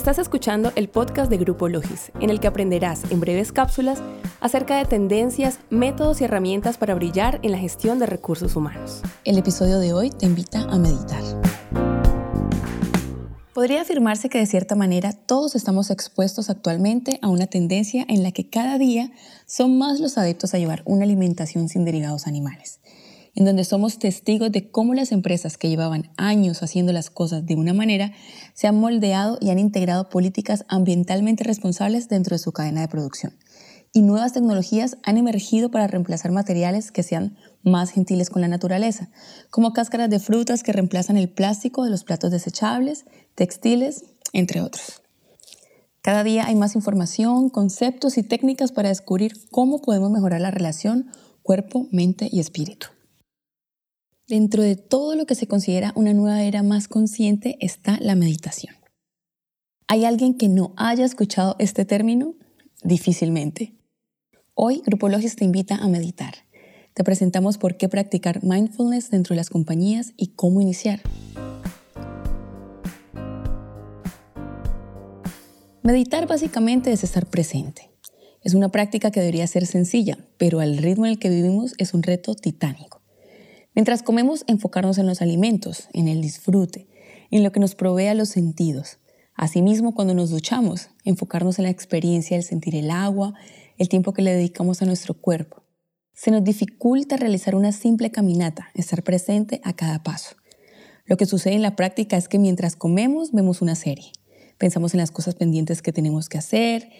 Estás escuchando el podcast de Grupo Logis, en el que aprenderás en breves cápsulas acerca de tendencias, métodos y herramientas para brillar en la gestión de recursos humanos. El episodio de hoy te invita a meditar. Podría afirmarse que de cierta manera todos estamos expuestos actualmente a una tendencia en la que cada día son más los adeptos a llevar una alimentación sin derivados animales en donde somos testigos de cómo las empresas que llevaban años haciendo las cosas de una manera se han moldeado y han integrado políticas ambientalmente responsables dentro de su cadena de producción. Y nuevas tecnologías han emergido para reemplazar materiales que sean más gentiles con la naturaleza, como cáscaras de frutas que reemplazan el plástico de los platos desechables, textiles, entre otros. Cada día hay más información, conceptos y técnicas para descubrir cómo podemos mejorar la relación cuerpo, mente y espíritu. Dentro de todo lo que se considera una nueva era más consciente está la meditación. ¿Hay alguien que no haya escuchado este término? Difícilmente. Hoy Grupo Logis te invita a meditar. Te presentamos por qué practicar mindfulness dentro de las compañías y cómo iniciar. Meditar básicamente es estar presente. Es una práctica que debería ser sencilla, pero al ritmo en el que vivimos es un reto titánico. Mientras comemos, enfocarnos en los alimentos, en el disfrute, en lo que nos provee los sentidos. Asimismo, cuando nos duchamos, enfocarnos en la experiencia del sentir el agua, el tiempo que le dedicamos a nuestro cuerpo. Se nos dificulta realizar una simple caminata, estar presente a cada paso. Lo que sucede en la práctica es que mientras comemos vemos una serie. Pensamos en las cosas pendientes que tenemos que hacer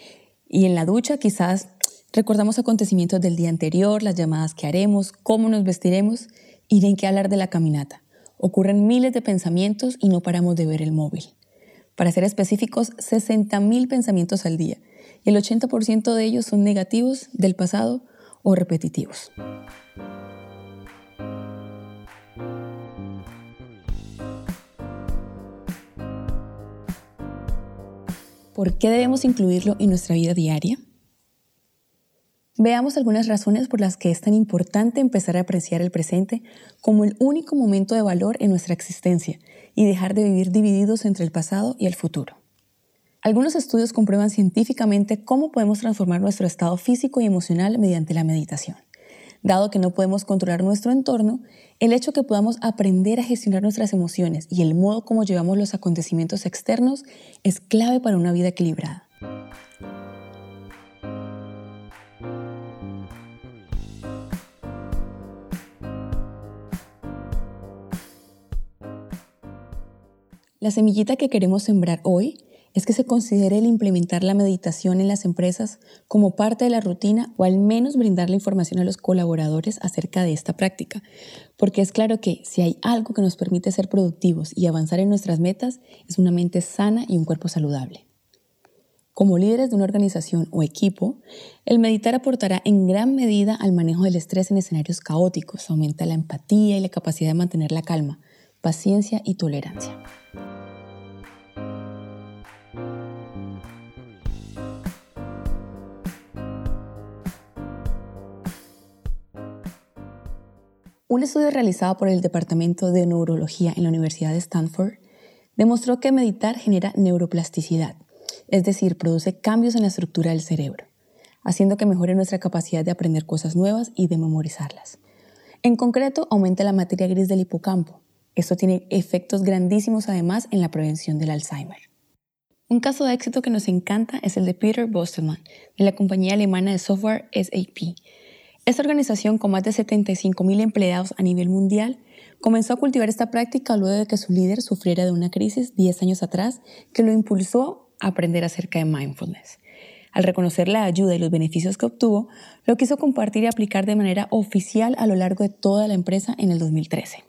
y en la ducha quizás recordamos acontecimientos del día anterior, las llamadas que haremos, cómo nos vestiremos y de qué hablar de la caminata. Ocurren miles de pensamientos y no paramos de ver el móvil. Para ser específicos, 60.000 pensamientos al día y el 80% de ellos son negativos, del pasado o repetitivos. ¿Por qué debemos incluirlo en nuestra vida diaria? Veamos algunas razones por las que es tan importante empezar a apreciar el presente como el único momento de valor en nuestra existencia y dejar de vivir divididos entre el pasado y el futuro. Algunos estudios comprueban científicamente cómo podemos transformar nuestro estado físico y emocional mediante la meditación. Dado que no podemos controlar nuestro entorno, el hecho que podamos aprender a gestionar nuestras emociones y el modo como llevamos los acontecimientos externos es clave para una vida equilibrada. La semillita que queremos sembrar hoy es que se considere el implementar la meditación en las empresas como parte de la rutina o al menos brindar la información a los colaboradores acerca de esta práctica, porque es claro que si hay algo que nos permite ser productivos y avanzar en nuestras metas es una mente sana y un cuerpo saludable. Como líderes de una organización o equipo, el meditar aportará en gran medida al manejo del estrés en escenarios caóticos, aumenta la empatía y la capacidad de mantener la calma, paciencia y tolerancia. Un estudio realizado por el Departamento de Neurología en la Universidad de Stanford demostró que meditar genera neuroplasticidad, es decir, produce cambios en la estructura del cerebro, haciendo que mejore nuestra capacidad de aprender cosas nuevas y de memorizarlas. En concreto, aumenta la materia gris del hipocampo. Esto tiene efectos grandísimos además en la prevención del Alzheimer. Un caso de éxito que nos encanta es el de Peter Bostelmann, de la compañía alemana de software SAP, esta organización, con más de 75.000 empleados a nivel mundial, comenzó a cultivar esta práctica luego de que su líder sufriera de una crisis 10 años atrás que lo impulsó a aprender acerca de mindfulness. Al reconocer la ayuda y los beneficios que obtuvo, lo quiso compartir y aplicar de manera oficial a lo largo de toda la empresa en el 2013.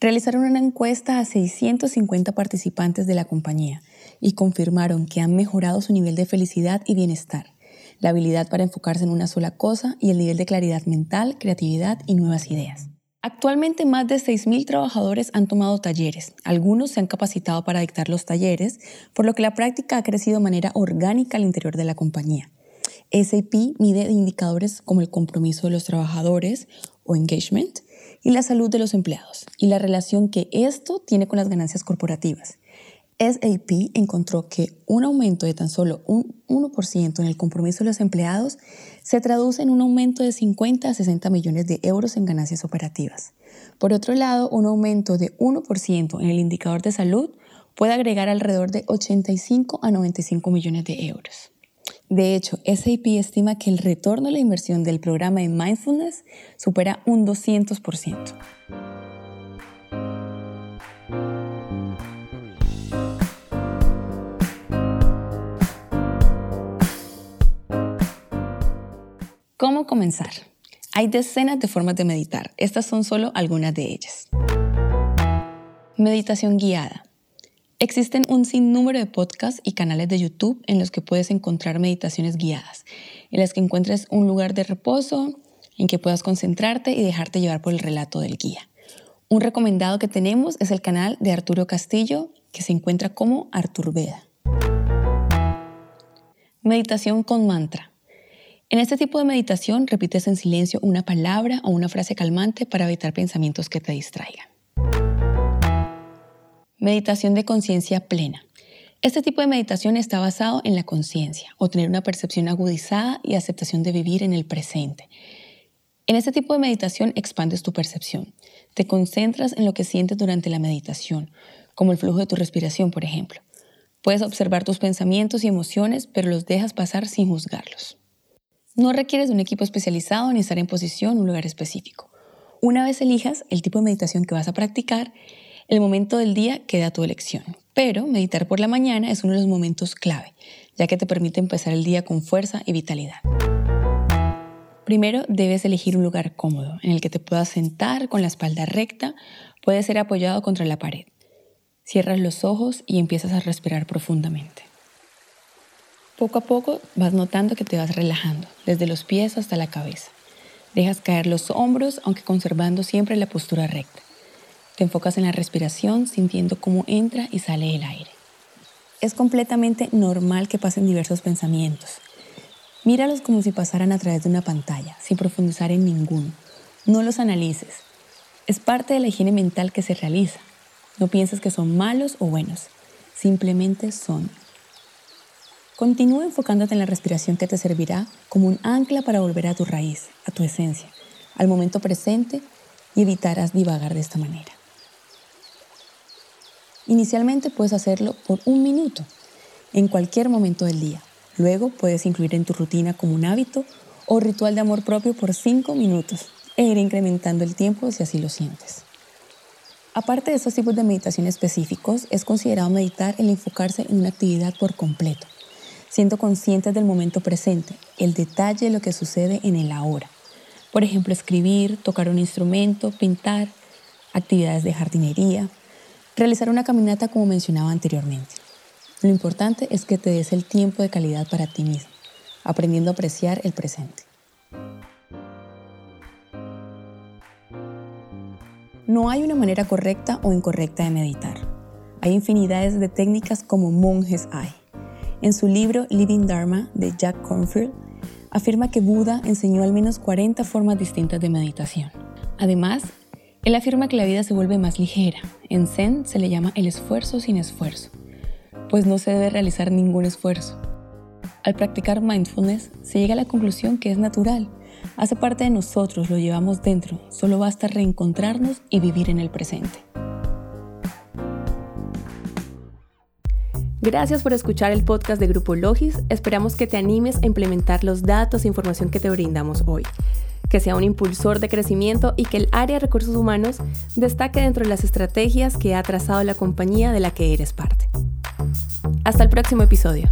Realizaron una encuesta a 650 participantes de la compañía y confirmaron que han mejorado su nivel de felicidad y bienestar la habilidad para enfocarse en una sola cosa y el nivel de claridad mental, creatividad y nuevas ideas. Actualmente más de 6.000 trabajadores han tomado talleres. Algunos se han capacitado para dictar los talleres, por lo que la práctica ha crecido de manera orgánica al interior de la compañía. SAP mide indicadores como el compromiso de los trabajadores o engagement y la salud de los empleados y la relación que esto tiene con las ganancias corporativas. SAP encontró que un aumento de tan solo un 1% en el compromiso de los empleados se traduce en un aumento de 50 a 60 millones de euros en ganancias operativas. Por otro lado, un aumento de 1% en el indicador de salud puede agregar alrededor de 85 a 95 millones de euros. De hecho, SAP estima que el retorno a la inversión del programa de mindfulness supera un 200%. ¿Cómo comenzar? Hay decenas de formas de meditar. Estas son solo algunas de ellas. Meditación guiada. Existen un sinnúmero de podcasts y canales de YouTube en los que puedes encontrar meditaciones guiadas, en las que encuentres un lugar de reposo, en que puedas concentrarte y dejarte llevar por el relato del guía. Un recomendado que tenemos es el canal de Arturo Castillo, que se encuentra como Artur Veda. Meditación con mantra. En este tipo de meditación repites en silencio una palabra o una frase calmante para evitar pensamientos que te distraigan. Meditación de conciencia plena. Este tipo de meditación está basado en la conciencia o tener una percepción agudizada y aceptación de vivir en el presente. En este tipo de meditación expandes tu percepción. Te concentras en lo que sientes durante la meditación, como el flujo de tu respiración, por ejemplo. Puedes observar tus pensamientos y emociones, pero los dejas pasar sin juzgarlos. No requieres de un equipo especializado ni estar en posición en un lugar específico. Una vez elijas el tipo de meditación que vas a practicar, el momento del día queda a tu elección. Pero meditar por la mañana es uno de los momentos clave, ya que te permite empezar el día con fuerza y vitalidad. Primero debes elegir un lugar cómodo en el que te puedas sentar con la espalda recta, puede ser apoyado contra la pared. Cierras los ojos y empiezas a respirar profundamente. Poco a poco vas notando que te vas relajando, desde los pies hasta la cabeza. Dejas caer los hombros, aunque conservando siempre la postura recta. Te enfocas en la respiración, sintiendo cómo entra y sale el aire. Es completamente normal que pasen diversos pensamientos. Míralos como si pasaran a través de una pantalla, sin profundizar en ninguno. No los analices. Es parte de la higiene mental que se realiza. No pienses que son malos o buenos. Simplemente son. Continúa enfocándote en la respiración que te servirá como un ancla para volver a tu raíz, a tu esencia, al momento presente y evitarás divagar de esta manera. Inicialmente puedes hacerlo por un minuto, en cualquier momento del día. Luego puedes incluir en tu rutina como un hábito o ritual de amor propio por cinco minutos e ir incrementando el tiempo si así lo sientes. Aparte de estos tipos de meditación específicos, es considerado meditar el enfocarse en una actividad por completo siendo conscientes del momento presente, el detalle de lo que sucede en el ahora. Por ejemplo, escribir, tocar un instrumento, pintar, actividades de jardinería, realizar una caminata como mencionaba anteriormente. Lo importante es que te des el tiempo de calidad para ti mismo, aprendiendo a apreciar el presente. No hay una manera correcta o incorrecta de meditar. Hay infinidades de técnicas como monjes hay. En su libro Living Dharma de Jack Cornfield, afirma que Buda enseñó al menos 40 formas distintas de meditación. Además, él afirma que la vida se vuelve más ligera. En Zen se le llama el esfuerzo sin esfuerzo, pues no se debe realizar ningún esfuerzo. Al practicar mindfulness, se llega a la conclusión que es natural, hace parte de nosotros, lo llevamos dentro, solo basta reencontrarnos y vivir en el presente. Gracias por escuchar el podcast de Grupo Logis. Esperamos que te animes a implementar los datos e información que te brindamos hoy, que sea un impulsor de crecimiento y que el área de recursos humanos destaque dentro de las estrategias que ha trazado la compañía de la que eres parte. Hasta el próximo episodio.